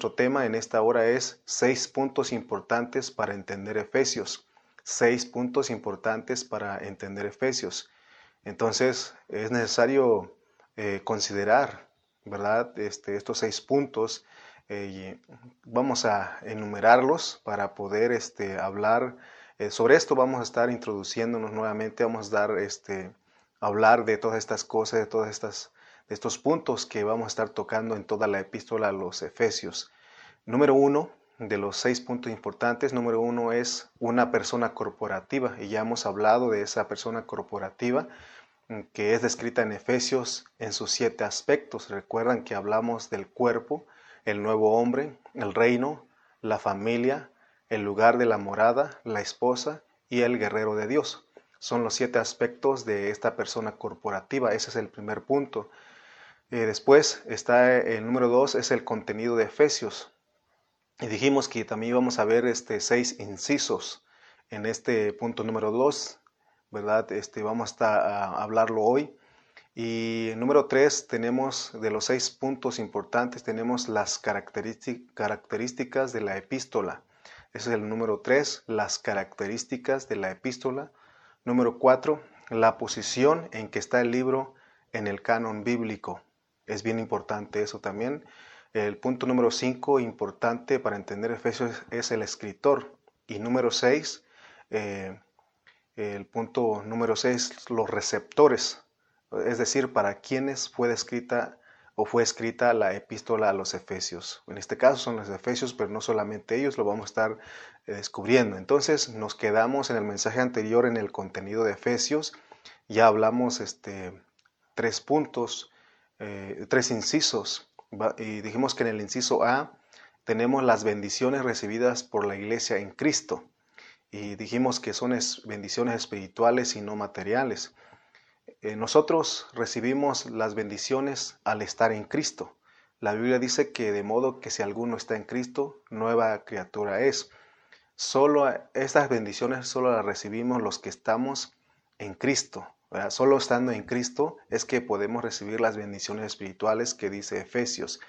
nuestro tema en esta hora es seis puntos importantes para entender Efesios. Seis puntos importantes para entender Efesios. Entonces es necesario eh, considerar, ¿verdad? Este, estos seis puntos. Eh, vamos a enumerarlos para poder este, hablar eh, sobre esto. Vamos a estar introduciéndonos nuevamente. Vamos a dar, este, hablar de todas estas cosas, de todas estas estos puntos que vamos a estar tocando en toda la epístola a los Efesios. Número uno, de los seis puntos importantes, número uno es una persona corporativa, y ya hemos hablado de esa persona corporativa mm, que es descrita en Efesios en sus siete aspectos. Recuerdan que hablamos del cuerpo, el nuevo hombre, el reino, la familia, el lugar de la morada, la esposa y el guerrero de Dios. Son los siete aspectos de esta persona corporativa. Ese es el primer punto. Eh, después está el número dos, es el contenido de Efesios. Y dijimos que también íbamos a ver este, seis incisos en este punto número dos, ¿verdad? Este, vamos a hablarlo hoy. Y número tres, tenemos de los seis puntos importantes, tenemos las características de la epístola. Ese es el número tres, las características de la epístola. Número cuatro, la posición en que está el libro en el canon bíblico. Es bien importante eso también. El punto número 5, importante para entender Efesios, es el escritor. Y número 6, eh, el punto número 6, los receptores. Es decir, para quienes fue escrita o fue escrita la epístola a los Efesios. En este caso son los Efesios, pero no solamente ellos, lo vamos a estar eh, descubriendo. Entonces nos quedamos en el mensaje anterior en el contenido de Efesios. Ya hablamos este, tres puntos eh, tres incisos. Y dijimos que en el inciso A tenemos las bendiciones recibidas por la iglesia en Cristo. Y dijimos que son bendiciones espirituales y no materiales. Eh, nosotros recibimos las bendiciones al estar en Cristo. La Biblia dice que de modo que si alguno está en Cristo, nueva criatura es. Solo estas bendiciones solo las recibimos los que estamos en Cristo. Solo estando en Cristo es que podemos recibir las bendiciones espirituales que dice Efesios.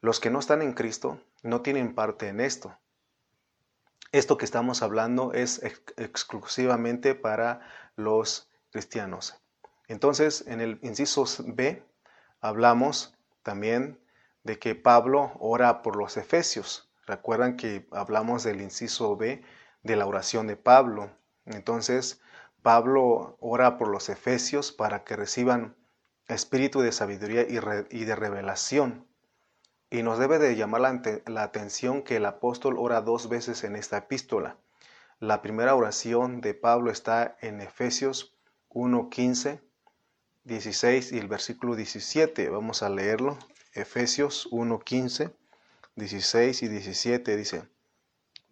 Los que no están en Cristo no tienen parte en esto. Esto que estamos hablando es exclusivamente para los cristianos. Entonces, en el inciso B hablamos también de que Pablo ora por los efesios. Recuerdan que hablamos del inciso B de la oración de Pablo. Entonces, Pablo ora por los efesios para que reciban espíritu de sabiduría y, de revelación. Y nos debe de llamar la, atención que el apóstol ora dos veces en esta epístola. La primera oración de Pablo está en Efesios 1, 15, 16 y el versículo 17. Vamos a leerlo. Efesios 1, 15, 16 y 17 dice,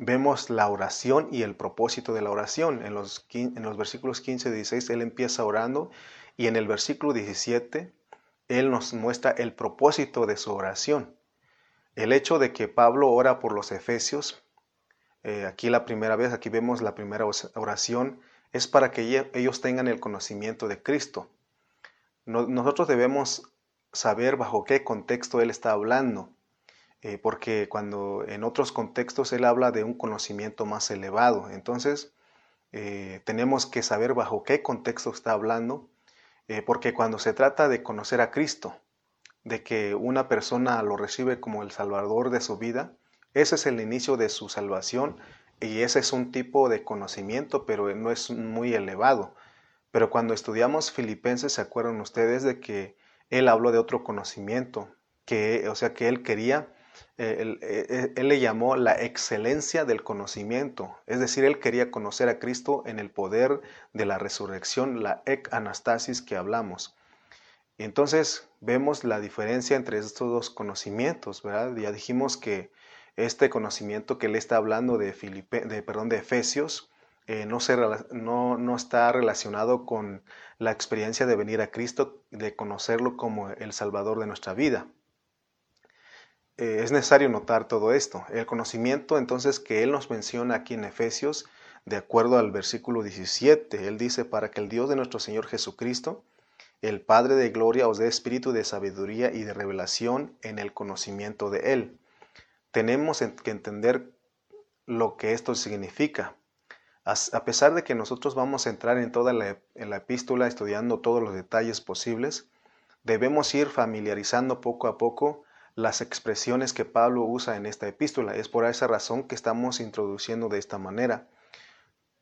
vemos la oración y el propósito de la oración. En los, en los versículos 15 y 16 él empieza orando y en el versículo 17 él nos muestra el propósito de su oración. El hecho de que Pablo ora por los efesios, eh, aquí la primera vez, aquí vemos la primera oración, es para que ellos tengan el conocimiento de Cristo. nosotros debemos saber bajo qué contexto él está hablando. Eh, porque cuando en otros contextos él habla de un conocimiento más elevado, entonces eh, tenemos que saber bajo qué contexto está hablando, eh, porque cuando se trata de conocer a Cristo, de que una persona lo recibe como el Salvador de su vida, ese es el inicio de su salvación y ese es un tipo de conocimiento, pero no es muy elevado. Pero cuando estudiamos Filipenses, ¿se acuerdan ustedes de que él habló de otro conocimiento? Que, o sea, que él quería eh, eh, él, le llamó la excelencia del conocimiento, es decir, él quería conocer a Cristo en el poder de la resurrección, la ec anastasis que hablamos. Entonces vemos la diferencia entre estos dos conocimientos, ¿verdad? Ya dijimos que este conocimiento que él está hablando de, Filipe, de, perdón, de Efesios eh, no, no, está relacionado con la experiencia de venir a Cristo, de conocerlo como el Salvador de nuestra vida. Eh, es necesario notar todo esto. El conocimiento entonces que Él nos menciona aquí en Efesios, de acuerdo al versículo 17, Él dice, para que el Dios de nuestro Señor Jesucristo, el Padre de Gloria, os dé espíritu de sabiduría y de revelación en el conocimiento de Él. Tenemos que entender lo que esto significa. A pesar de que nosotros vamos a entrar en toda la, epístola estudiando todos los detalles posibles, debemos ir familiarizando poco a poco las expresiones que Pablo usa en esta epístola. Es por esa razón que estamos introduciendo de esta manera.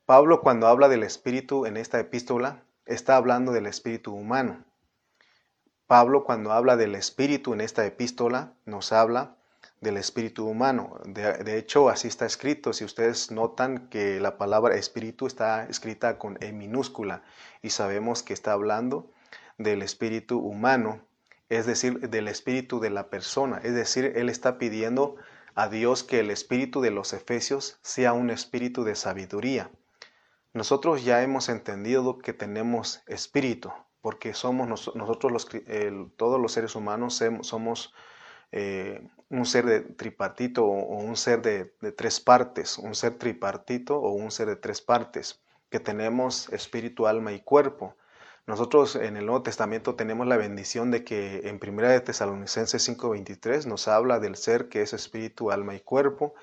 Pablo cuando habla del espíritu en esta epístola, está hablando del espíritu humano. Pablo cuando habla del espíritu en esta epístola, nos habla del espíritu humano. De, hecho, así está escrito. Si ustedes notan que la palabra espíritu está escrita con E minúscula y sabemos que está hablando del espíritu humano, es decir, del espíritu de la persona. Es decir, Él está pidiendo a Dios que el espíritu de los efesios sea un espíritu de sabiduría. Nosotros ya hemos entendido que tenemos espíritu, porque somos nosotros los, todos los seres humanos somos eh, un ser de tripartito o un ser de, tres partes, un ser tripartito o un ser de tres partes, que tenemos espíritu, alma y cuerpo. Nosotros en el Nuevo Testamento tenemos la bendición de que en 1 de Tesalonicenses 5:23 nos habla del ser que es espíritu, alma y cuerpo.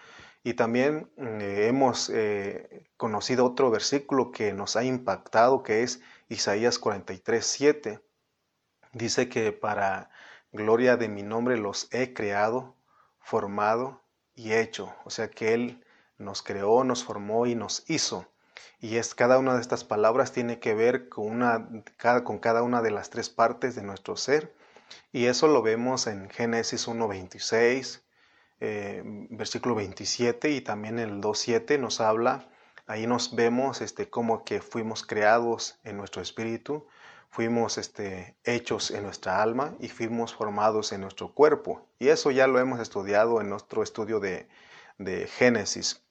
Y también eh, hemos eh, conocido otro versículo que nos ha impactado, que es Isaías 43:7. Dice que para gloria de mi nombre los he creado formado y hecho. O sea que Él nos creó, nos formó y nos hizo. Y es cada una de estas palabras tiene que ver con, una, cada, con cada una de las tres partes de nuestro ser. Y eso lo vemos en Génesis 1.26, eh, versículo 27 y también el 2.7 nos habla, ahí nos vemos este, como que fuimos creados en nuestro espíritu fuimos este, hechos en nuestra alma y fuimos formados en nuestro cuerpo. Y eso ya lo hemos estudiado en nuestro estudio de, Génesis.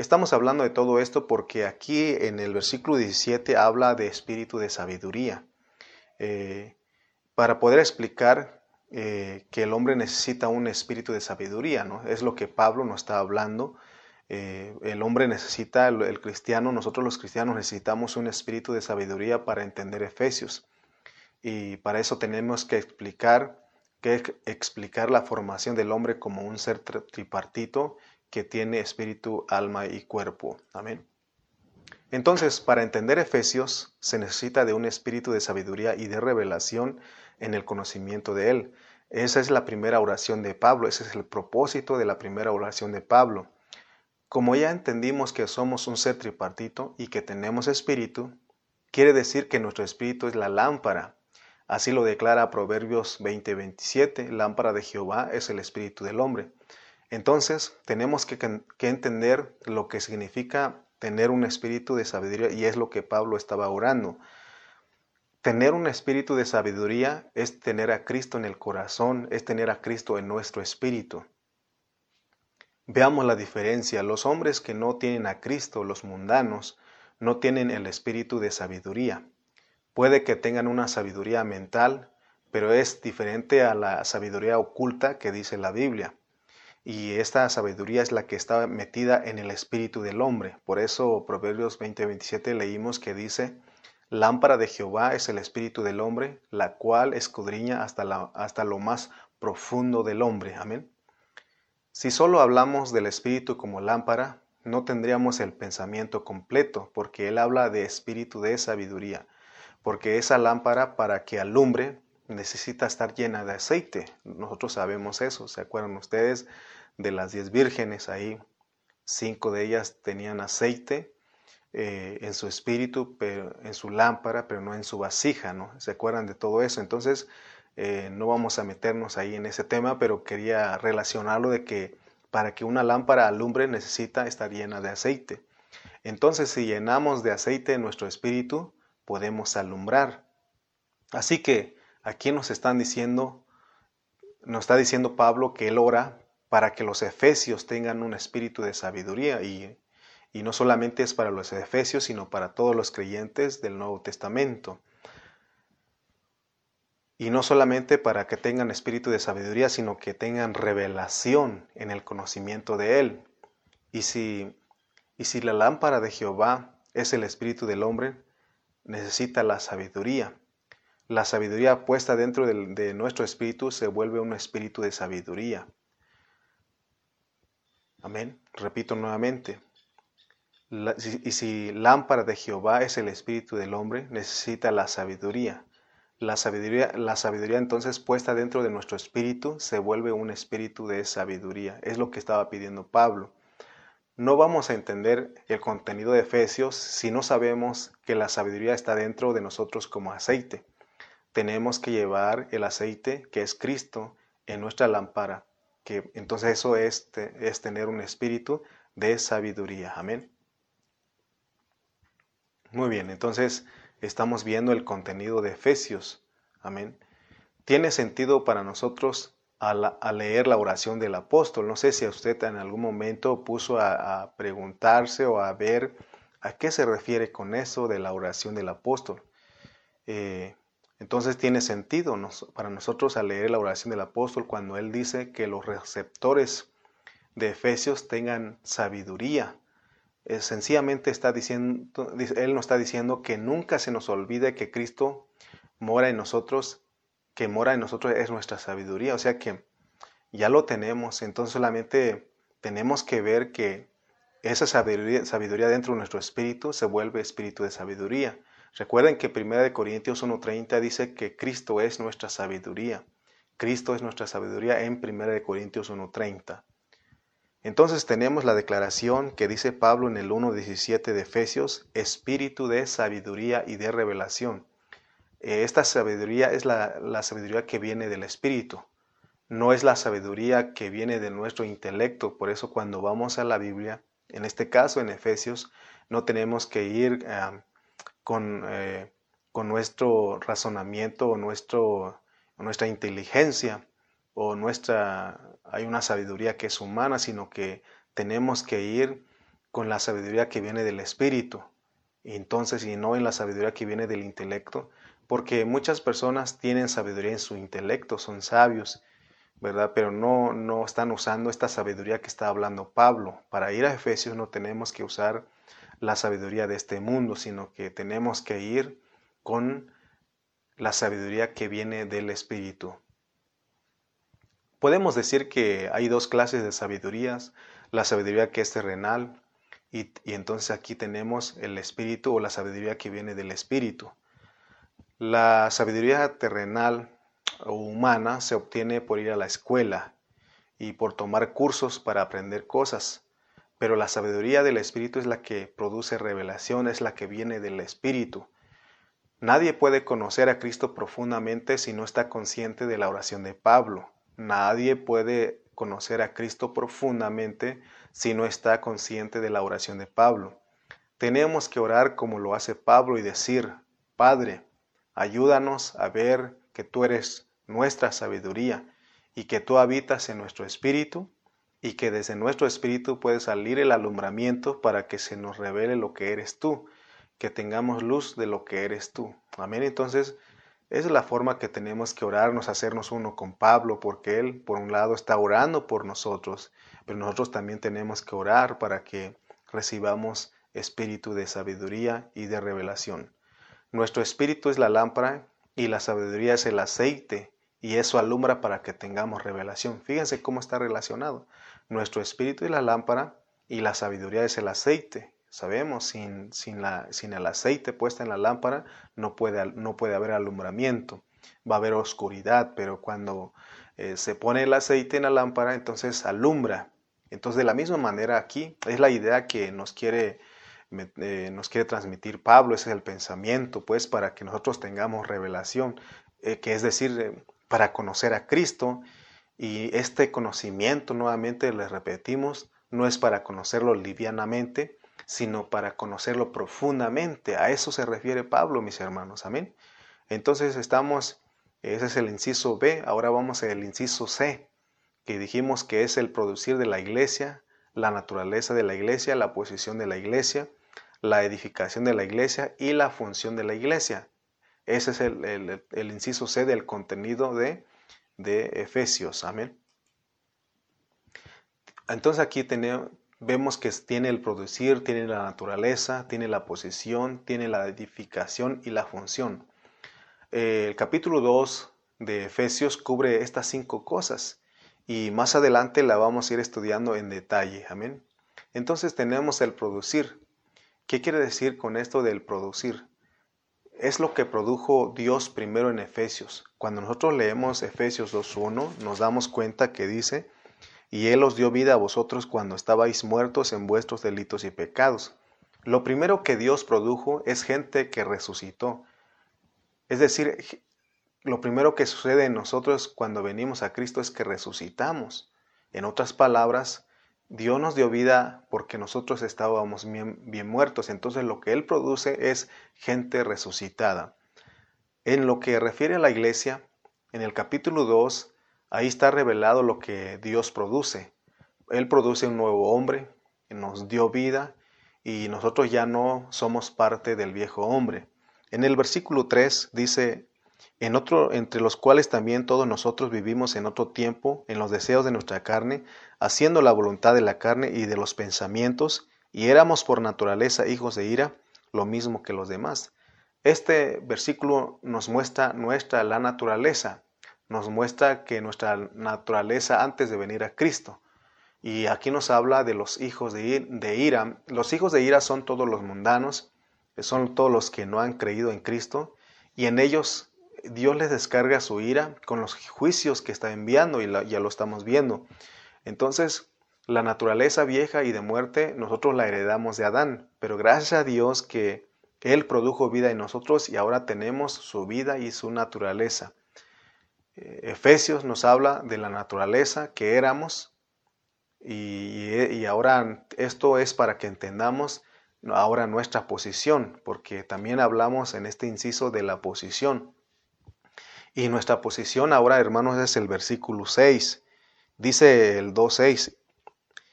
Estamos hablando de todo esto porque aquí en el versículo 17 habla de espíritu de sabiduría. Eh, para poder explicar eh, que el hombre necesita un espíritu de sabiduría, ¿no? Es lo que Pablo nos está hablando eh, el hombre necesita, el, cristiano, nosotros los cristianos necesitamos un espíritu de sabiduría para entender Efesios. Y para eso tenemos que explicar, que explicar la formación del hombre como un ser tripartito que tiene espíritu, alma y cuerpo. Amén. Entonces, para entender Efesios se necesita de un espíritu de sabiduría y de revelación en el conocimiento de él. Esa es la primera oración de Pablo, ese es el propósito de la primera oración de Pablo. Como ya entendimos que somos un ser tripartito y que tenemos espíritu, quiere decir que nuestro espíritu es la lámpara. Así lo declara Proverbios 20:27, lámpara de Jehová es el espíritu del hombre. Entonces, tenemos que, que, entender lo que significa tener un espíritu de sabiduría y es lo que Pablo estaba orando. Tener un espíritu de sabiduría es tener a Cristo en el corazón, es tener a Cristo en nuestro espíritu. Veamos la diferencia. Los hombres que no tienen a Cristo, los mundanos, no tienen el espíritu de sabiduría. Puede que tengan una sabiduría mental, pero es diferente a la sabiduría oculta que dice la Biblia. Y esta sabiduría es la que está metida en el espíritu del hombre. Por eso Proverbios 20:27 leímos que dice, Lámpara de Jehová es el espíritu del hombre, la cual escudriña hasta, hasta lo más profundo del hombre. Amén. Si solo hablamos del espíritu como lámpara, no tendríamos el pensamiento completo, porque él habla de espíritu de sabiduría, porque esa lámpara para que alumbre necesita estar llena de aceite. Nosotros sabemos eso, ¿se acuerdan ustedes de las diez vírgenes ahí? Cinco de ellas tenían aceite eh, en su espíritu, pero, en su lámpara, pero no en su vasija, ¿no? ¿Se acuerdan de todo eso? Entonces, eh, no vamos a meternos ahí en ese tema, pero quería relacionarlo de que para que una lámpara alumbre necesita estar llena de aceite. Entonces, si llenamos de aceite nuestro espíritu, podemos alumbrar. Así que aquí nos están diciendo, nos está diciendo Pablo que él ora para que los efesios tengan un espíritu de sabiduría y, Y no solamente es para los efesios, sino para todos los creyentes del Nuevo Testamento. Y no solamente para que tengan espíritu de sabiduría, sino que tengan revelación en el conocimiento de Él. Y si, y si la lámpara de Jehová es el espíritu del hombre, necesita la sabiduría. La sabiduría puesta dentro de, nuestro espíritu se vuelve un espíritu de sabiduría. Amén. Repito nuevamente. y si lámpara de Jehová es el espíritu del hombre, necesita la sabiduría. La sabiduría, la sabiduría entonces puesta dentro de nuestro espíritu se vuelve un espíritu de sabiduría. Es lo que estaba pidiendo Pablo. No vamos a entender el contenido de Efesios si no sabemos que la sabiduría está dentro de nosotros como aceite. Tenemos que llevar el aceite, que es Cristo, en nuestra lámpara. Que, entonces eso es, es tener un espíritu de sabiduría. Amén. Muy bien, entonces estamos viendo el contenido de Efesios. Amén. Tiene sentido para nosotros a, leer la oración del apóstol. No sé si a usted en algún momento puso a, preguntarse o a ver a qué se refiere con eso de la oración del apóstol. Eh, entonces tiene sentido para nosotros al leer la oración del apóstol cuando él dice que los receptores de Efesios tengan sabiduría. Sencillamente está diciendo, él nos está diciendo que nunca se nos olvide que Cristo mora en nosotros que mora en nosotros es nuestra sabiduría. O sea que ya lo tenemos, entonces solamente tenemos que ver que esa sabiduría, dentro de nuestro espíritu se vuelve espíritu de sabiduría. Recuerden que 1 Corintios 1.30 dice que Cristo es nuestra sabiduría. Cristo es nuestra sabiduría en 1 Corintios 1.30. Entonces tenemos la declaración que dice Pablo en el 1.17 de Efesios, espíritu de sabiduría y de revelación. Eh, esta sabiduría es la, sabiduría que viene del Espíritu, no es la sabiduría que viene de nuestro intelecto. Por eso cuando vamos a la Biblia, en este caso en Efesios, no tenemos que ir con, eh, con, nuestro razonamiento o nuestro, nuestra inteligencia o nuestra, hay una sabiduría que es humana, sino que tenemos que ir con la sabiduría que viene del Espíritu. Y entonces, y no en la sabiduría que viene del intelecto, porque muchas personas tienen sabiduría en su intelecto, son sabios, ¿verdad? Pero no, no están usando esta sabiduría que está hablando Pablo. Para ir a Efesios no tenemos que usar la sabiduría de este mundo, sino que tenemos que ir con la sabiduría que viene del Espíritu. Podemos decir que hay dos clases de sabidurías, la sabiduría que es terrenal y, y entonces aquí tenemos el Espíritu o la sabiduría que viene del Espíritu. La sabiduría terrenal o humana se obtiene por ir a la escuela y por tomar cursos para aprender cosas, pero la sabiduría del Espíritu es la que produce revelación, es la que viene del Espíritu. Nadie puede conocer a Cristo profundamente si no está consciente de la oración de Pablo. Nadie puede conocer a Cristo profundamente si no está consciente de la oración de Pablo. Tenemos que orar como lo hace Pablo y decir, Padre, Ayúdanos a ver que tú eres nuestra sabiduría y que tú habitas en nuestro espíritu y que desde nuestro espíritu puede salir el alumbramiento para que se nos revele lo que eres tú, que tengamos luz de lo que eres tú. Amén. Entonces, esa es la forma que tenemos que orarnos, hacernos uno con Pablo, porque él, por un lado, está orando por nosotros, pero nosotros también tenemos que orar para que recibamos espíritu de sabiduría y de revelación. Nuestro espíritu es la lámpara y la sabiduría es el aceite y eso alumbra para que tengamos revelación. Fíjense cómo está relacionado. Nuestro espíritu es la lámpara y la sabiduría es el aceite. Sabemos, sin, sin, la, sin el aceite puesta en la lámpara no puede, no puede haber alumbramiento. Va a haber oscuridad, pero cuando eh, se pone el aceite en la lámpara, entonces alumbra. Entonces, de la misma manera aquí, es la idea que nos quiere eh, nos quiere transmitir Pablo, ese es el pensamiento, pues para que nosotros tengamos revelación, eh, que es decir, para conocer a Cristo. Y este conocimiento, nuevamente les repetimos, no es para conocerlo livianamente, sino para conocerlo profundamente. A eso se refiere Pablo, mis hermanos. Amén. Entonces estamos, ese es el inciso B, ahora vamos al inciso C, que dijimos que es el producir de la iglesia la naturaleza de la iglesia, la posición de la iglesia, la edificación de la iglesia y la función de la iglesia. Ese es el, inciso C del contenido de, de Efesios. Amén. Entonces aquí tenemos, vemos que tiene el producir, tiene la naturaleza, tiene la posición, tiene la edificación y la función. El capítulo 2 de Efesios cubre estas cinco cosas y más adelante la vamos a ir estudiando en detalle. Amén. Entonces tenemos el producir. ¿Qué quiere decir con esto del producir? Es lo que produjo Dios primero en Efesios. Cuando nosotros leemos Efesios 2.1 nos damos cuenta que dice, y Él os dio vida a vosotros cuando estabais muertos en vuestros delitos y pecados. Lo primero que Dios produjo es gente que resucitó. Es decir, lo primero que sucede en nosotros cuando venimos a Cristo es que resucitamos. En otras palabras, Dios nos dio vida porque nosotros estábamos bien, muertos. Entonces lo que Él produce es gente resucitada. En lo que refiere a la iglesia, en el capítulo 2 Ahí está revelado lo que Dios produce. Él produce un nuevo hombre, nos dio vida y nosotros ya no somos parte del viejo hombre. En el versículo 3 dice, entre los cuales también todos nosotros vivimos en otro tiempo, en los deseos de nuestra carne, haciendo la voluntad de la carne y de los pensamientos, y éramos por naturaleza hijos de ira, lo mismo que los demás. Este versículo nos muestra nuestra la naturaleza, nos muestra que nuestra naturaleza antes de venir a Cristo. Y aquí nos habla de los hijos de, ira. Los hijos de ira son todos los mundanos, son todos los que no han creído en Cristo, y en ellos Dios les descarga su ira con los juicios que está enviando, y ya lo estamos viendo. Entonces, la naturaleza vieja y de muerte nosotros la heredamos de Adán, pero gracias a Dios que Él produjo vida en nosotros y ahora tenemos su vida y su naturaleza. Efesios nos habla de la naturaleza que éramos y, ahora esto es para que entendamos ahora nuestra posición, porque también hablamos en este inciso de la posición. Y nuestra posición ahora, hermanos, es el versículo 6. Dice el 2.6,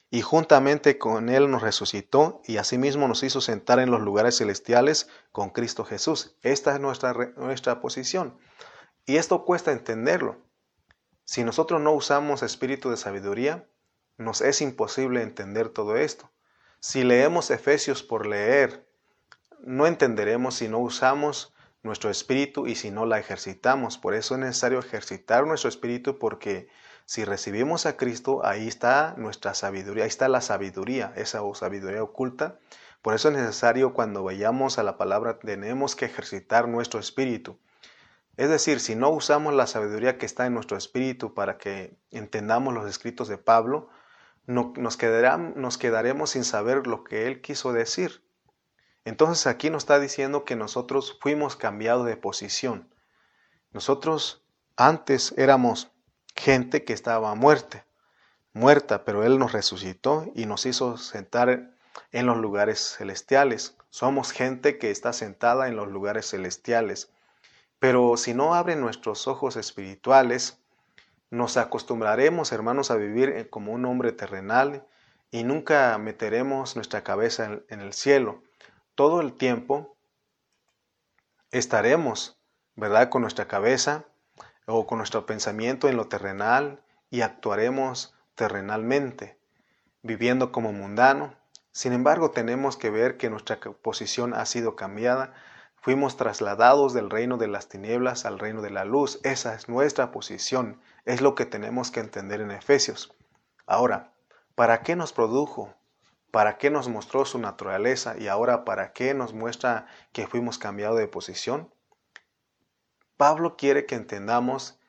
y juntamente con Él nos resucitó y asimismo nos hizo sentar en los lugares celestiales con Cristo Jesús. Esta es nuestra, nuestra posición. Y esto cuesta entenderlo. Si nosotros no usamos espíritu de sabiduría, nos es imposible entender todo esto. Si leemos Efesios por leer, no entenderemos si no usamos nuestro espíritu y si no la ejercitamos. Por eso es necesario ejercitar nuestro espíritu porque si recibimos a Cristo, ahí está nuestra sabiduría, ahí está la sabiduría, esa sabiduría oculta. Por eso es necesario cuando vayamos a la palabra, tenemos que ejercitar nuestro espíritu. Es decir, si no usamos la sabiduría que está en nuestro espíritu para que entendamos los escritos de Pablo, nos, nos quedaremos sin saber lo que él quiso decir. Entonces aquí nos está diciendo que nosotros fuimos cambiados de posición. Nosotros antes éramos gente que estaba muerta, muerta, pero Él nos resucitó y nos hizo sentar en los lugares celestiales. Somos gente que está sentada en los lugares celestiales. Pero si no abren nuestros ojos espirituales, nos acostumbraremos, hermanos, a vivir como un hombre terrenal y nunca meteremos nuestra cabeza en, el cielo. Todo el tiempo estaremos, ¿verdad?, con nuestra cabeza o con nuestro pensamiento en lo terrenal y actuaremos terrenalmente, viviendo como mundano. Sin embargo, tenemos que ver que nuestra posición ha sido cambiada Fuimos trasladados del reino de las tinieblas al reino de la luz. Esa es nuestra posición. Es lo que tenemos que entender en Efesios. Ahora, ¿para qué nos produjo? ¿Para qué nos mostró su naturaleza? Y ahora, ¿para qué nos muestra que fuimos cambiados de posición? Pablo quiere que entendamos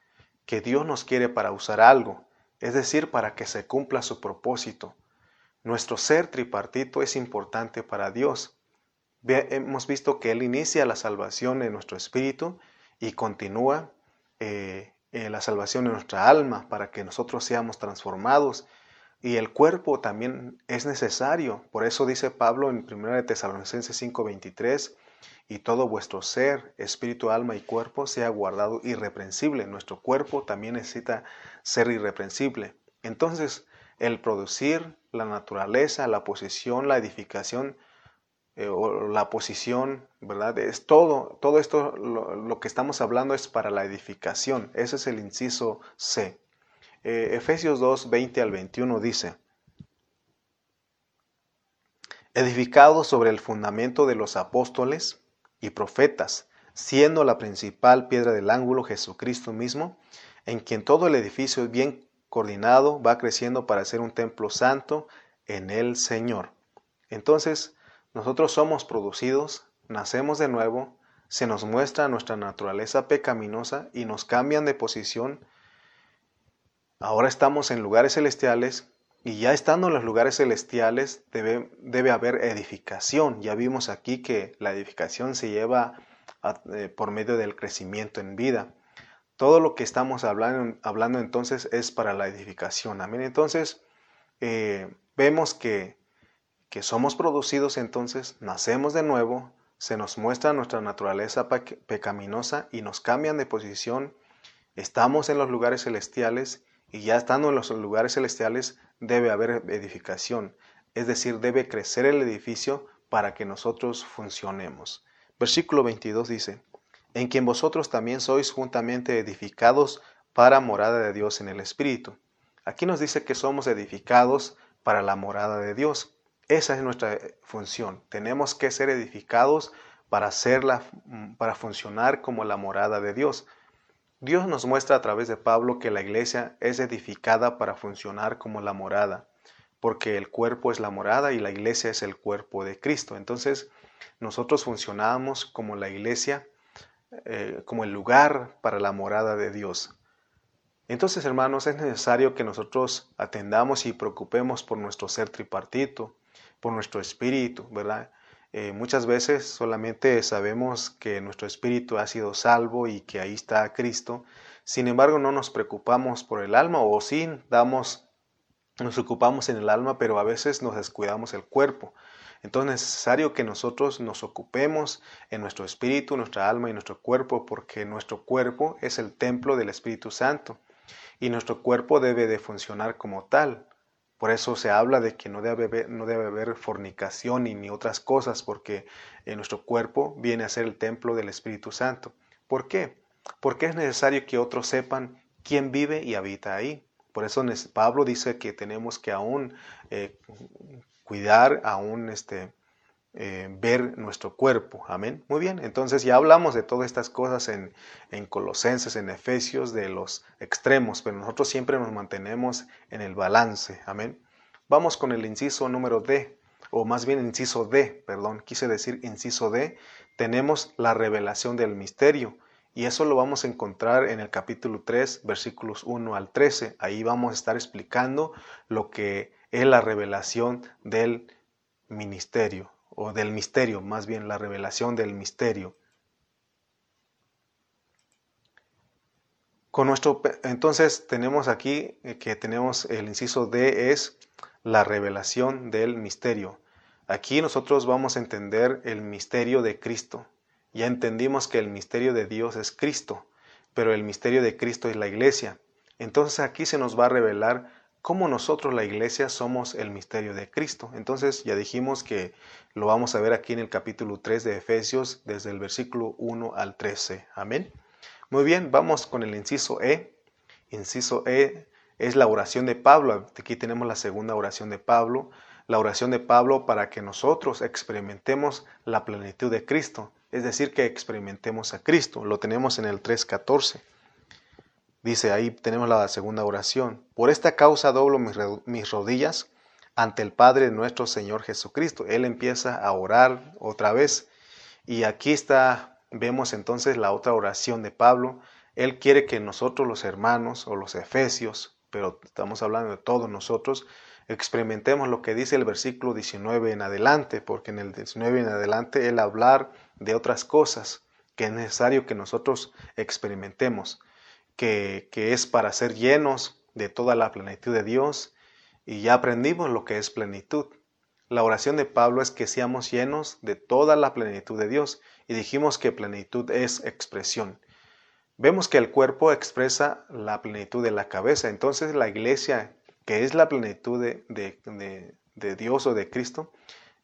que Dios nos quiere para usar algo, es decir, para que se cumpla su propósito. Nuestro ser tripartito es importante para Dios hemos visto que Él inicia la salvación en nuestro espíritu y continúa eh, la salvación en nuestra alma para que nosotros seamos transformados. Y el cuerpo también es necesario. Por eso dice Pablo en 1 Tesalonicenses 5:23, y todo vuestro ser, espíritu, alma y cuerpo sea guardado irreprensible. Nuestro cuerpo también necesita ser irreprensible. Entonces, el producir, la naturaleza, la posición, la edificación eh, o la posición, ¿verdad? Es todo, todo esto, lo, que estamos hablando es para la edificación. Ese es el inciso C. Eh, Efesios 2, 20 al 21 dice, edificado sobre el fundamento de los apóstoles y profetas, siendo la principal piedra del ángulo Jesucristo mismo, en quien todo el edificio bien coordinado va creciendo para ser un templo santo en el Señor. Entonces, nosotros somos producidos, nacemos de nuevo, se nos muestra nuestra naturaleza pecaminosa y nos cambian de posición. Ahora estamos en lugares celestiales y ya estando en los lugares celestiales debe, debe haber edificación. Ya vimos aquí que la edificación se lleva eh, por medio del crecimiento en vida. Todo lo que estamos hablando, hablando entonces es para la edificación. Amén. Entonces, eh, vemos que, que somos producidos entonces, nacemos de nuevo, se nos muestra nuestra naturaleza pecaminosa y nos cambian de posición. Estamos en los lugares celestiales y ya estando en los lugares celestiales debe haber edificación, es decir, debe crecer el edificio para que nosotros funcionemos. Versículo 22 dice, en quien vosotros también sois juntamente edificados para morada de Dios en el Espíritu. Aquí nos dice que somos edificados para la morada de Dios. Esa es nuestra función. Tenemos que ser edificados para, para funcionar como la morada de Dios. Dios nos muestra a través de Pablo que la iglesia es edificada para funcionar como la morada, porque el cuerpo es la morada y la iglesia es el cuerpo de Cristo. Entonces, nosotros funcionamos como la iglesia eh, como el lugar para la morada de Dios. Entonces, hermanos, es necesario que nosotros atendamos y preocupemos por nuestro ser tripartito, por nuestro espíritu, ¿verdad? Eh, muchas veces solamente sabemos que nuestro espíritu ha sido salvo y que ahí está Cristo. Sin embargo, no nos preocupamos por el alma o sí damos, nos ocupamos en el alma, pero a veces nos descuidamos el cuerpo. Entonces es necesario que nosotros nos ocupemos en nuestro espíritu, nuestra alma y nuestro cuerpo, porque nuestro cuerpo es el templo del Espíritu Santo y nuestro cuerpo debe de funcionar como tal. Por eso se habla de que no debe haber, no debe haber fornicación ni, otras cosas, porque en nuestro cuerpo viene a ser el templo del Espíritu Santo. ¿Por qué? Porque es necesario que otros sepan quién vive y habita ahí. Por eso Pablo dice que tenemos que aún eh, cuidar, aún este, eh, ver nuestro cuerpo. Amén. Muy bien, entonces ya hablamos de todas estas cosas en, en, Colosenses, en Efesios, de los extremos, pero nosotros siempre nos mantenemos en el balance. Amén. Vamos con el inciso número D, o más bien inciso D, perdón, quise decir inciso D. Tenemos la revelación del misterio. Y eso lo vamos a encontrar en el capítulo 3, versículos 1 al 13. Ahí vamos a estar explicando lo que es la revelación del ministerio, o del misterio, más bien la revelación del misterio. Con nuestro, entonces tenemos aquí eh, que tenemos el inciso D es la revelación del misterio. Aquí nosotros vamos a entender el misterio de Cristo. Ya entendimos que el misterio de Dios es Cristo, pero el misterio de Cristo es la iglesia. Entonces aquí se nos va a revelar cómo nosotros la iglesia somos el misterio de Cristo. Entonces ya dijimos que lo vamos a ver aquí en el capítulo 3 de Efesios desde el versículo 1 al 13. Amén. Muy bien, vamos con el inciso E. Inciso E es la oración de Pablo. Aquí tenemos la segunda oración de Pablo. La oración de Pablo para que nosotros experimentemos la plenitud de Cristo. Es decir, que experimentemos a Cristo. Lo tenemos en el 3.14. Dice ahí tenemos la segunda oración. Por esta causa doblo mis rodillas ante el Padre nuestro Señor Jesucristo. Él empieza a orar otra vez. Y aquí está, vemos entonces la otra oración de Pablo. Él quiere que nosotros los hermanos o los efesios, pero estamos hablando de todos nosotros, experimentemos lo que dice el versículo 19 en adelante, porque en el 19 en adelante él hablar de otras cosas que es necesario que nosotros experimentemos que, es para ser llenos de toda la plenitud de Dios y ya aprendimos lo que es plenitud. La oración de Pablo es que seamos llenos de toda la plenitud de Dios y dijimos que plenitud es expresión. Vemos que el cuerpo expresa la plenitud de la cabeza, entonces la iglesia que es la plenitud de, Dios o de Cristo,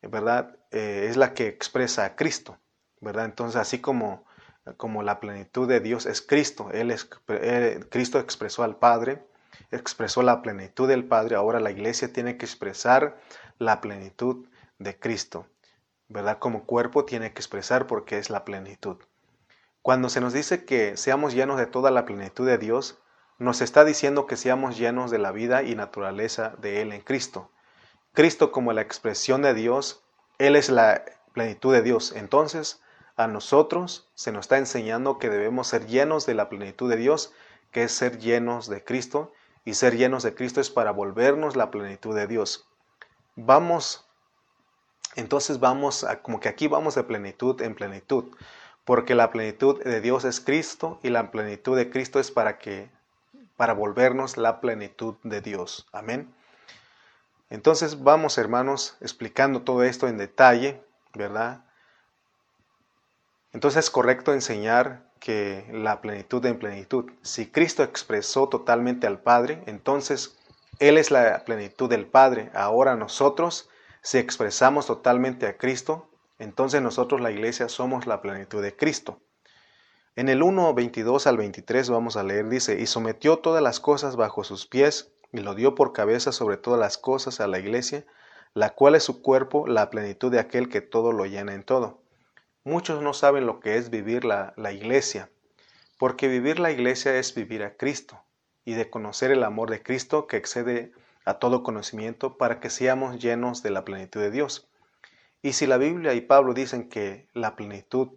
¿verdad? Eh, es la que expresa a Cristo, ¿verdad? Entonces, así como, como la plenitud de Dios es Cristo, él es, Cristo expresó al Padre, expresó la plenitud del Padre, ahora la iglesia tiene que expresar la plenitud de Cristo, ¿verdad? Como cuerpo tiene que expresar porque es la plenitud. Cuando se nos dice que seamos llenos de toda la plenitud de Dios, nos está diciendo que seamos llenos de la vida y naturaleza de Él en Cristo. Cristo como la expresión de Dios, Él es la plenitud de Dios. Entonces, a nosotros se nos está enseñando que debemos ser llenos de la plenitud de Dios, que es ser llenos de Cristo, y ser llenos de Cristo es para volvernos la plenitud de Dios. Vamos, entonces vamos a, como que aquí vamos de plenitud en plenitud, porque la plenitud de Dios es Cristo y la plenitud de Cristo es para que para volvernos la plenitud de Dios. Amén. Entonces vamos, hermanos, explicando todo esto en detalle, ¿verdad? Entonces es correcto enseñar que la plenitud en plenitud. Si Cristo expresó totalmente al Padre, entonces Él es la plenitud del Padre. Ahora nosotros, si expresamos totalmente a Cristo, entonces nosotros la iglesia somos la plenitud de Cristo. En el 1, 22 al 23 vamos a leer, dice, y sometió todas las cosas bajo sus pies, y lo dio por cabeza sobre todas las cosas a la iglesia, la cual es su cuerpo, la plenitud de aquel que todo lo llena en todo. Muchos no saben lo que es vivir la, la iglesia, porque vivir la iglesia es vivir a Cristo, y de conocer el amor de Cristo que excede a todo conocimiento para que seamos llenos de la plenitud de Dios. Y si la Biblia y Pablo dicen que la plenitud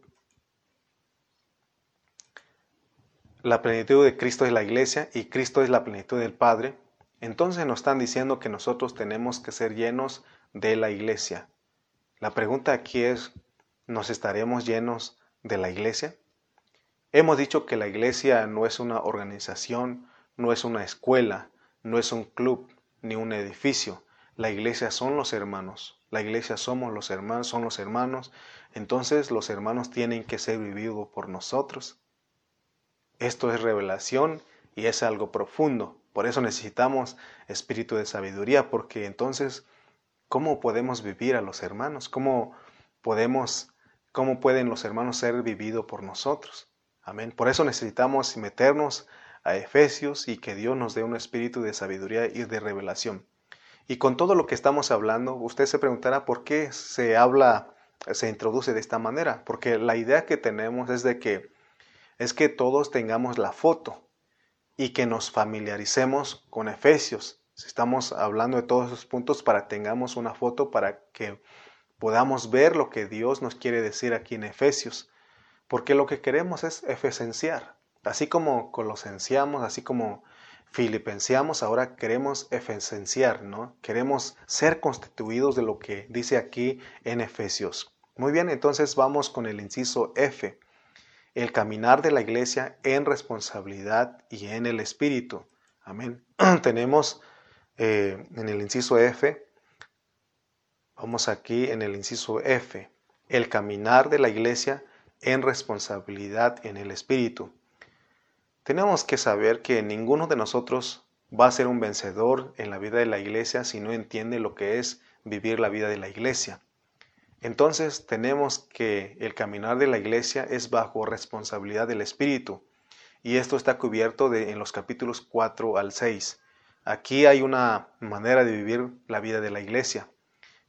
la plenitud de Cristo es la iglesia y Cristo es la plenitud del Padre, entonces nos están diciendo que nosotros tenemos que ser llenos de la iglesia. La pregunta aquí es, ¿nos estaremos llenos de la iglesia? Hemos dicho que la iglesia no es una organización, no es una escuela, no es un club, ni un edificio. La iglesia son los hermanos. La iglesia somos los hermanos, son los hermanos. Entonces los hermanos tienen que ser vividos por nosotros. Esto es revelación y es algo profundo. Por eso necesitamos espíritu de sabiduría, porque entonces, ¿cómo podemos vivir a los hermanos? ¿Cómo podemos, cómo pueden los hermanos ser vividos por nosotros? Amén. Por eso necesitamos meternos a Efesios y que Dios nos dé un espíritu de sabiduría y de revelación. Y con todo lo que estamos hablando, usted se preguntará por qué se habla, se introduce de esta manera, porque la idea que tenemos es de que es que todos tengamos la foto y que nos familiaricemos con Efesios. Si estamos hablando de todos esos puntos para tengamos una foto para que podamos ver lo que Dios nos quiere decir aquí en Efesios. Porque lo que queremos es efesenciar. Así como colosenciamos, así como filipenseamos, ahora queremos efesenciar, ¿no? Queremos ser constituidos de lo que dice aquí en Efesios. Muy bien, entonces vamos con el inciso F el caminar de la iglesia en responsabilidad y en el Espíritu. Amén. Tenemos eh, en el inciso F, vamos aquí en el inciso F, el caminar de la iglesia en responsabilidad en el Espíritu. Tenemos que saber que ninguno de nosotros va a ser un vencedor en la vida de la iglesia si no entiende lo que es vivir la vida de la iglesia. Entonces tenemos que el caminar de la iglesia es bajo responsabilidad del Espíritu y esto está cubierto en los capítulos 4 al 6. Aquí hay una manera de vivir la vida de la iglesia,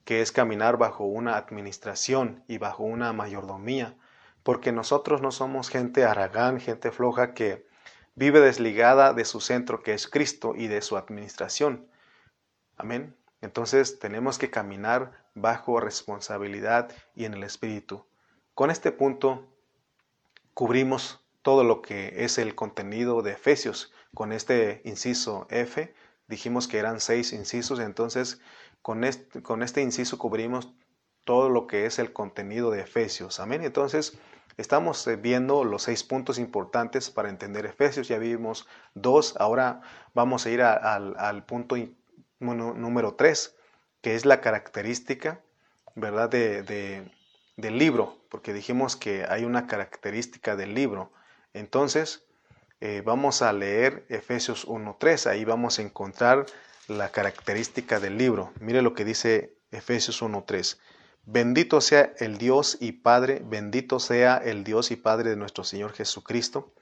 que es caminar bajo una administración y bajo una mayordomía, porque nosotros no somos gente aragán, gente floja que vive desligada de su centro que es Cristo y de su administración. Amén. Entonces tenemos que caminar bajo responsabilidad y en el Espíritu. Con este punto cubrimos todo lo que es el contenido de Efesios. Con este inciso F dijimos que eran seis incisos, entonces con este, inciso cubrimos todo lo que es el contenido de Efesios. Amén. Entonces estamos eh, viendo los seis puntos importantes para entender Efesios. Ya vimos dos, ahora vamos a ir al, punto número 3, que es la característica, ¿verdad?, de, del libro, porque dijimos que hay una característica del libro. Entonces, eh, vamos a leer Efesios 1.3, ahí vamos a encontrar la característica del libro. Mire lo que dice Efesios 1.3. Bendito sea el Dios y Padre, bendito sea el Dios y Padre de nuestro Señor Jesucristo,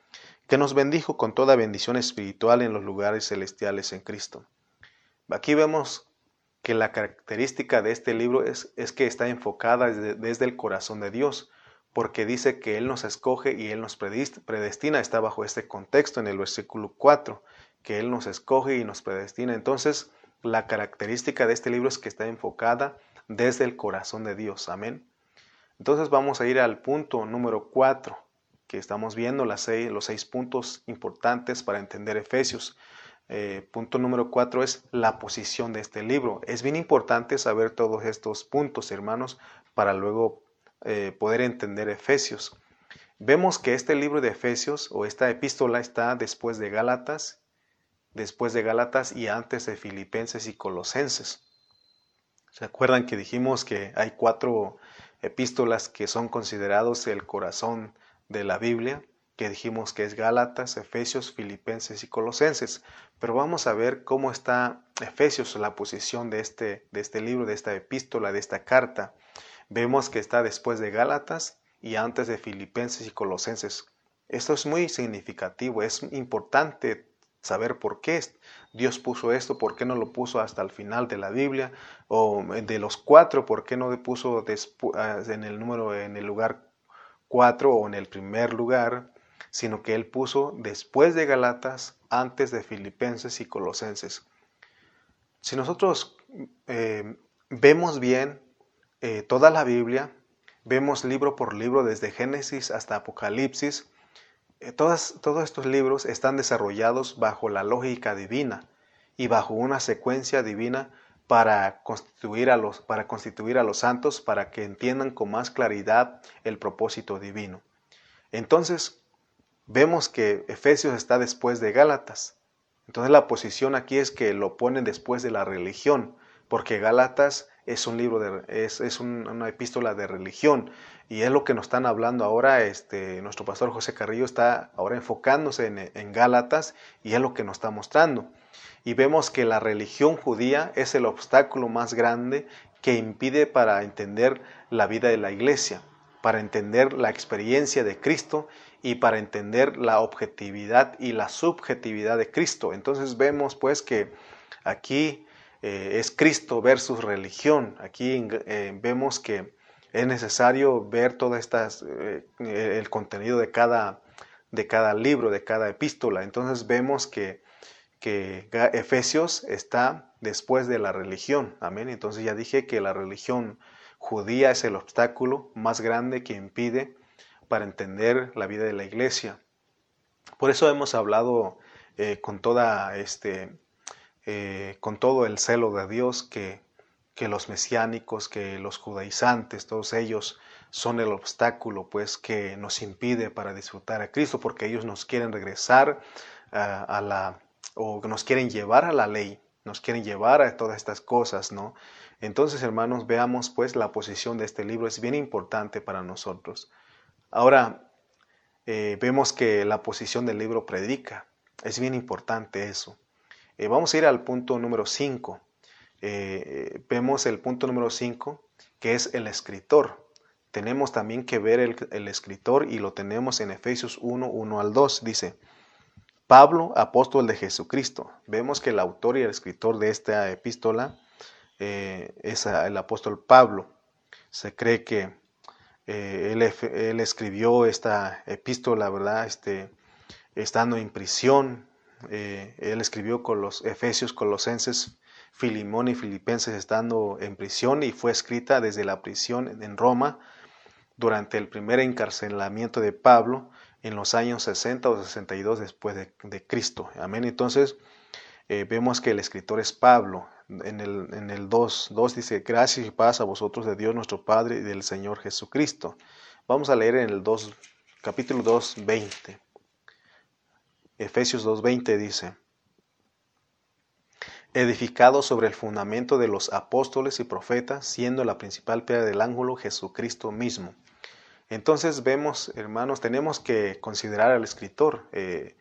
que nos bendijo con toda bendición espiritual en los lugares celestiales en Cristo. Aquí vemos que la característica de este libro es, es que está enfocada desde, desde, el corazón de Dios, porque dice que Él nos escoge y Él nos predestina, está bajo este contexto en el versículo 4, que Él nos escoge y nos predestina. Entonces, la característica de este libro es que está enfocada desde el corazón de Dios. Amén. Entonces vamos a ir al punto número 4, que estamos viendo las seis, los seis puntos importantes para entender Efesios. Eh, punto número 4 es la posición de este libro. Es bien importante saber todos estos puntos, hermanos, para luego eh, poder entender Efesios. Vemos que este libro de Efesios o esta epístola está después de Gálatas, después de Gálatas y antes de Filipenses y Colosenses. ¿Se acuerdan que dijimos que hay cuatro epístolas que son considerados el corazón de la Biblia? Que dijimos que es Gálatas, Efesios, Filipenses y Colosenses. Pero vamos a ver cómo está Efesios, la posición de este, de este libro, de esta epístola, de esta carta. Vemos que está después de Gálatas y antes de Filipenses y Colosenses. Esto es muy significativo, es importante saber por qué Dios puso esto, por qué no lo puso hasta el final de la Biblia, o de los cuatro, por qué no lo puso ah, en el número, en el lugar cuatro o en el primer lugar, sino que él puso después de Galatas, antes de Filipenses y Colosenses. Si nosotros eh, vemos bien eh, toda la Biblia, vemos libro por libro desde Génesis hasta Apocalipsis, eh, todos estos libros están desarrollados bajo la lógica divina y bajo una secuencia divina para constituir, a los, para constituir a los santos para que entiendan con más claridad el propósito divino. Entonces, vemos que Efesios está después de Gálatas. Entonces la posición aquí es que lo ponen después de la religión, porque Gálatas es un libro de, es, es una epístola de religión y es lo que nos están hablando ahora. Este, nuestro pastor José Carrillo está ahora enfocándose en, en Gálatas y es lo que nos está mostrando. Y vemos que la religión judía es el obstáculo más grande que impide para entender la vida de la iglesia, para entender la experiencia de Cristo y para entender la objetividad y la subjetividad de Cristo. Entonces vemos pues que aquí eh, es Cristo versus religión. Aquí eh, vemos que es necesario ver todo estas, eh, el contenido de cada, de cada libro, de cada epístola. Entonces vemos que, que Efesios está después de la religión. Amén. Entonces ya dije que la religión judía es el obstáculo más grande que impide para entender la vida de la iglesia. Por eso hemos hablado con toda este, eh, con todo el celo de Dios que, que los mesiánicos, que los judaizantes, todos ellos son el obstáculo pues que nos impide para disfrutar a Cristo porque ellos nos quieren regresar a, la o nos quieren llevar a la ley, nos quieren llevar a todas estas cosas, ¿no? Entonces, hermanos, veamos pues la posición de este libro, es bien importante para nosotros. Ahora, eh, vemos que la posición del libro predica, es bien importante eso. Eh, vamos a ir al punto número 5. Eh, vemos el punto número 5, que es el escritor. Tenemos también que ver el, escritor y lo tenemos en Efesios 1, 1 al 2. Dice, Pablo, apóstol de Jesucristo. Vemos que el autor y el escritor de esta epístola eh, es el apóstol Pablo. Se cree que él, él, escribió esta epístola, ¿verdad? Este, estando en prisión, eh, él escribió con los Efesios, Colosenses, Filimón y Filipenses estando en prisión y fue escrita desde la prisión en Roma durante el primer encarcelamiento de Pablo en los años 60 o 62 después de, Cristo. Amén. Entonces eh, vemos que el escritor es Pablo. En el, en el 2, 2 dice, gracias y paz a vosotros de Dios nuestro Padre y del Señor Jesucristo. Vamos a leer en el 2, capítulo 2, 20. Efesios 2.20 dice, edificado sobre el fundamento de los apóstoles y profetas, siendo la principal piedra del ángulo Jesucristo mismo. Entonces vemos, hermanos, tenemos que considerar al escritor. Eh,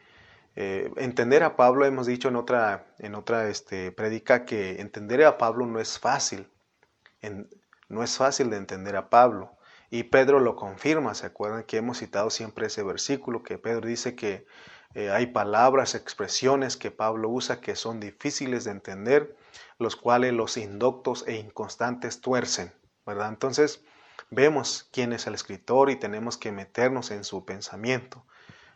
Eh, entender a Pablo, hemos dicho en otra, en otra este, predica que entender a Pablo no es fácil. no es fácil de entender a Pablo. Y Pedro lo confirma, ¿se acuerdan que hemos citado siempre ese versículo que Pedro dice que eh, hay palabras, expresiones que Pablo usa que son difíciles de entender, los cuales los indoctos e inconstantes tuercen, ¿verdad? Entonces, vemos quién es el escritor y tenemos que meternos en su pensamiento.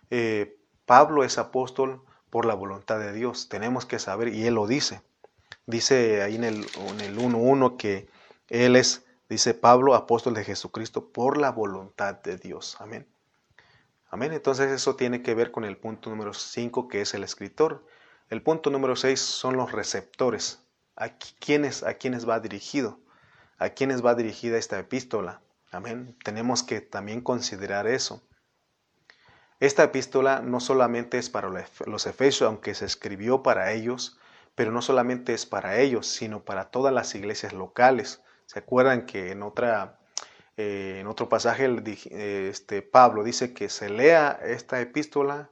Eh, Pablo es apóstol por la voluntad de Dios, tenemos que saber, y él lo dice. Dice ahí en el, en el 1.1 que él es Dice Pablo, apóstol de Jesucristo, por la voluntad de Dios. Amén. Amén. Entonces eso tiene que ver con el punto número 5, que es el escritor. El punto número 6 son los receptores. ¿A quiénes, ¿A quiénes va dirigido? ¿A quiénes va dirigida esta epístola? Amén. Tenemos que también considerar eso. Esta epístola no solamente es para los efesios, aunque se escribió para ellos, pero no solamente es para ellos, sino para todas las iglesias locales. ¿Se acuerdan que en, otra, eh, en otro pasaje este, Pablo dice que se lea esta epístola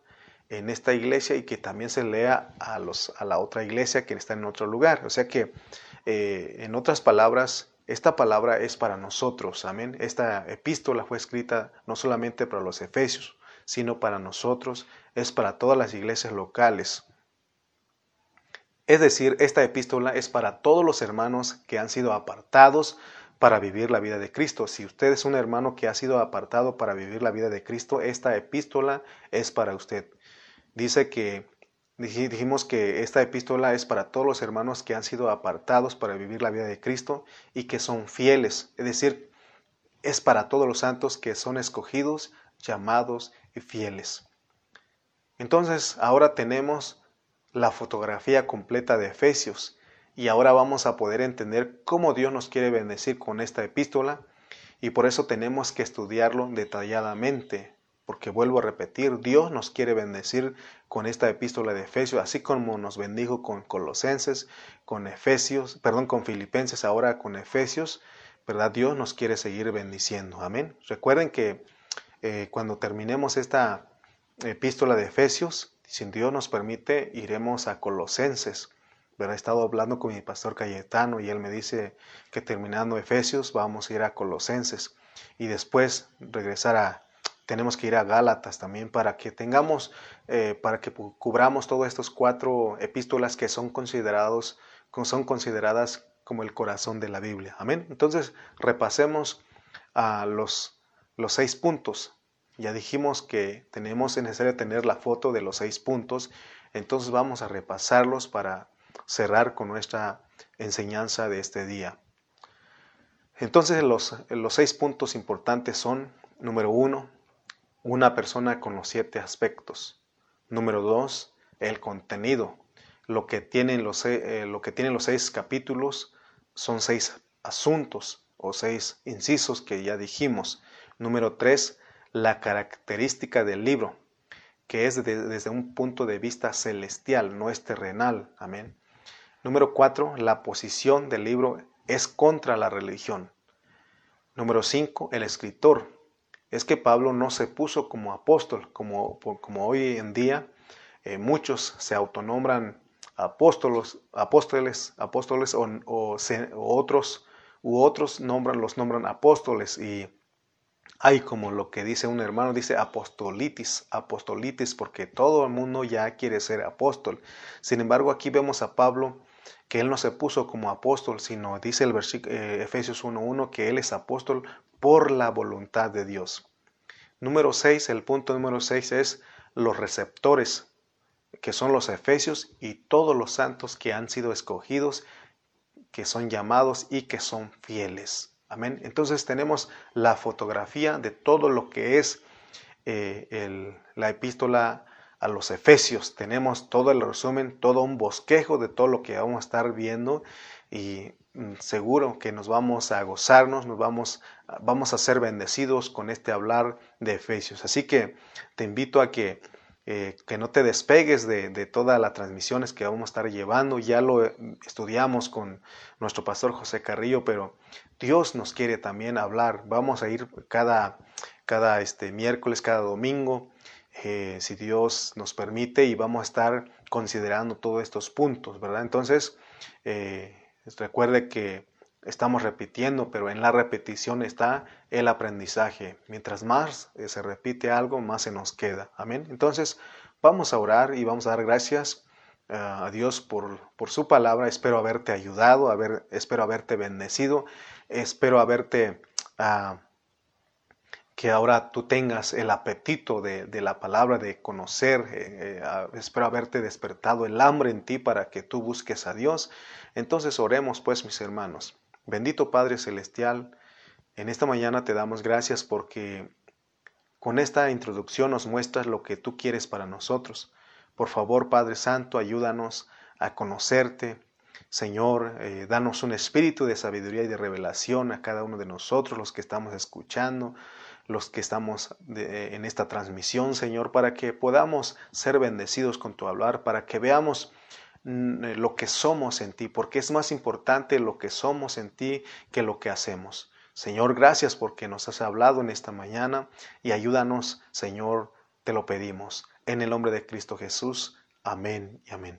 en esta iglesia y que también se lea a, los, a la otra iglesia que está en otro lugar? O sea que, eh, en otras palabras, esta palabra es para nosotros, amén. Esta epístola fue escrita no solamente para los efesios, sino para nosotros, es para todas las iglesias locales. Es decir, esta epístola es para todos los hermanos que han sido apartados para vivir la vida de Cristo. Si usted es un hermano que ha sido apartado para vivir la vida de Cristo, esta epístola es para usted. Dice que dijimos que esta epístola es para todos los hermanos que han sido apartados para vivir la vida de Cristo y que son fieles, es decir, es para todos los santos que son escogidos, llamados y fieles. Entonces, ahora tenemos la fotografía completa de Efesios y ahora vamos a poder entender cómo Dios nos quiere bendecir con esta epístola y por eso tenemos que estudiarlo detalladamente, porque vuelvo a repetir, Dios nos quiere bendecir con esta epístola de Efesios, así como nos bendijo con Colosenses, con Efesios, perdón, con Filipenses, ahora con Efesios, ¿verdad? Dios nos quiere seguir bendiciendo, amén. Recuerden que eh, cuando terminemos esta epístola de Efesios, si Dios nos permite, iremos a Colosenses. He estado hablando con mi pastor Cayetano y él me dice que terminando Efesios vamos a ir a Colosenses y después regresar a, tenemos que ir a Gálatas también para que tengamos, eh, para que cubramos todas estas cuatro epístolas que son considerados, son consideradas como el corazón de la Biblia. Amén. Entonces repasemos a los, los seis puntos ya dijimos que tenemos necesario tener la foto de los seis puntos, entonces vamos a repasarlos para cerrar con nuestra enseñanza de este día. Entonces los, los seis puntos importantes son, número uno, una persona con los siete aspectos. Número dos, el contenido. Lo que tienen los, eh, lo que tienen los seis capítulos son seis asuntos o seis incisos que ya dijimos. Número tres, la característica del libro, que es desde un punto de vista celestial, no es terrenal. Amén. Número cuatro, la posición del libro es contra la religión. Número cinco, el escritor. Es que Pablo no se puso como apóstol, como, como hoy en día eh, muchos se autonombran apóstolos, apóstoles, apóstoles o, o, otros u otros nombran, los nombran apóstoles y hay como lo que dice un hermano, dice apostolitis, apostolitis, porque todo el mundo ya quiere ser apóstol. Sin embargo, aquí vemos a Pablo que él no se puso como apóstol, sino dice el versículo eh, Efesios 1.1 que él es apóstol por la voluntad de Dios. Número 6, el punto número 6 es los receptores, que son los efesios y todos los santos que han sido escogidos, que son llamados y que son fieles. Amén. Entonces tenemos la fotografía de todo lo que es eh, la epístola a los Efesios. Tenemos todo el resumen, todo un bosquejo de todo lo que vamos a estar viendo y mm, seguro que nos vamos a gozarnos, nos vamos, vamos a ser bendecidos con este hablar de Efesios. Así que te invito a que eh, que no te despegues de, todas las transmisiones que vamos a estar llevando. Ya lo estudiamos con nuestro pastor José Carrillo, pero Dios nos quiere también hablar. Vamos a ir cada, cada este, miércoles, cada domingo, eh, si Dios nos permite, y vamos a estar considerando todos estos puntos, ¿verdad? Entonces, eh, recuerde que estamos repitiendo, pero en la repetición está el aprendizaje. Mientras más eh, se repite algo, más se nos queda. Amén. Entonces, vamos a orar y vamos a dar gracias a Dios por, por, su palabra. Espero haberte ayudado, haber, espero haberte bendecido, espero haberte... Uh, que ahora tú tengas el apetito de, la palabra, de conocer. Eh, eh, espero haberte despertado el hambre en ti para que tú busques a Dios. Entonces oremos pues mis hermanos. Bendito Padre Celestial, en esta mañana te damos gracias porque con esta introducción nos muestras lo que tú quieres para nosotros. Por favor, Padre Santo, ayúdanos a conocerte. Señor, eh, danos un espíritu de sabiduría y de revelación a cada uno de nosotros, los que estamos escuchando los que estamos en esta transmisión, Señor, para que podamos ser bendecidos con tu hablar, para que veamos mm, eh, lo que somos en ti, porque es más importante lo que somos en ti que lo que hacemos. Señor, gracias porque nos has hablado en esta mañana y ayúdanos, Señor, te lo pedimos. En el nombre de Cristo Jesús. Amén y amén.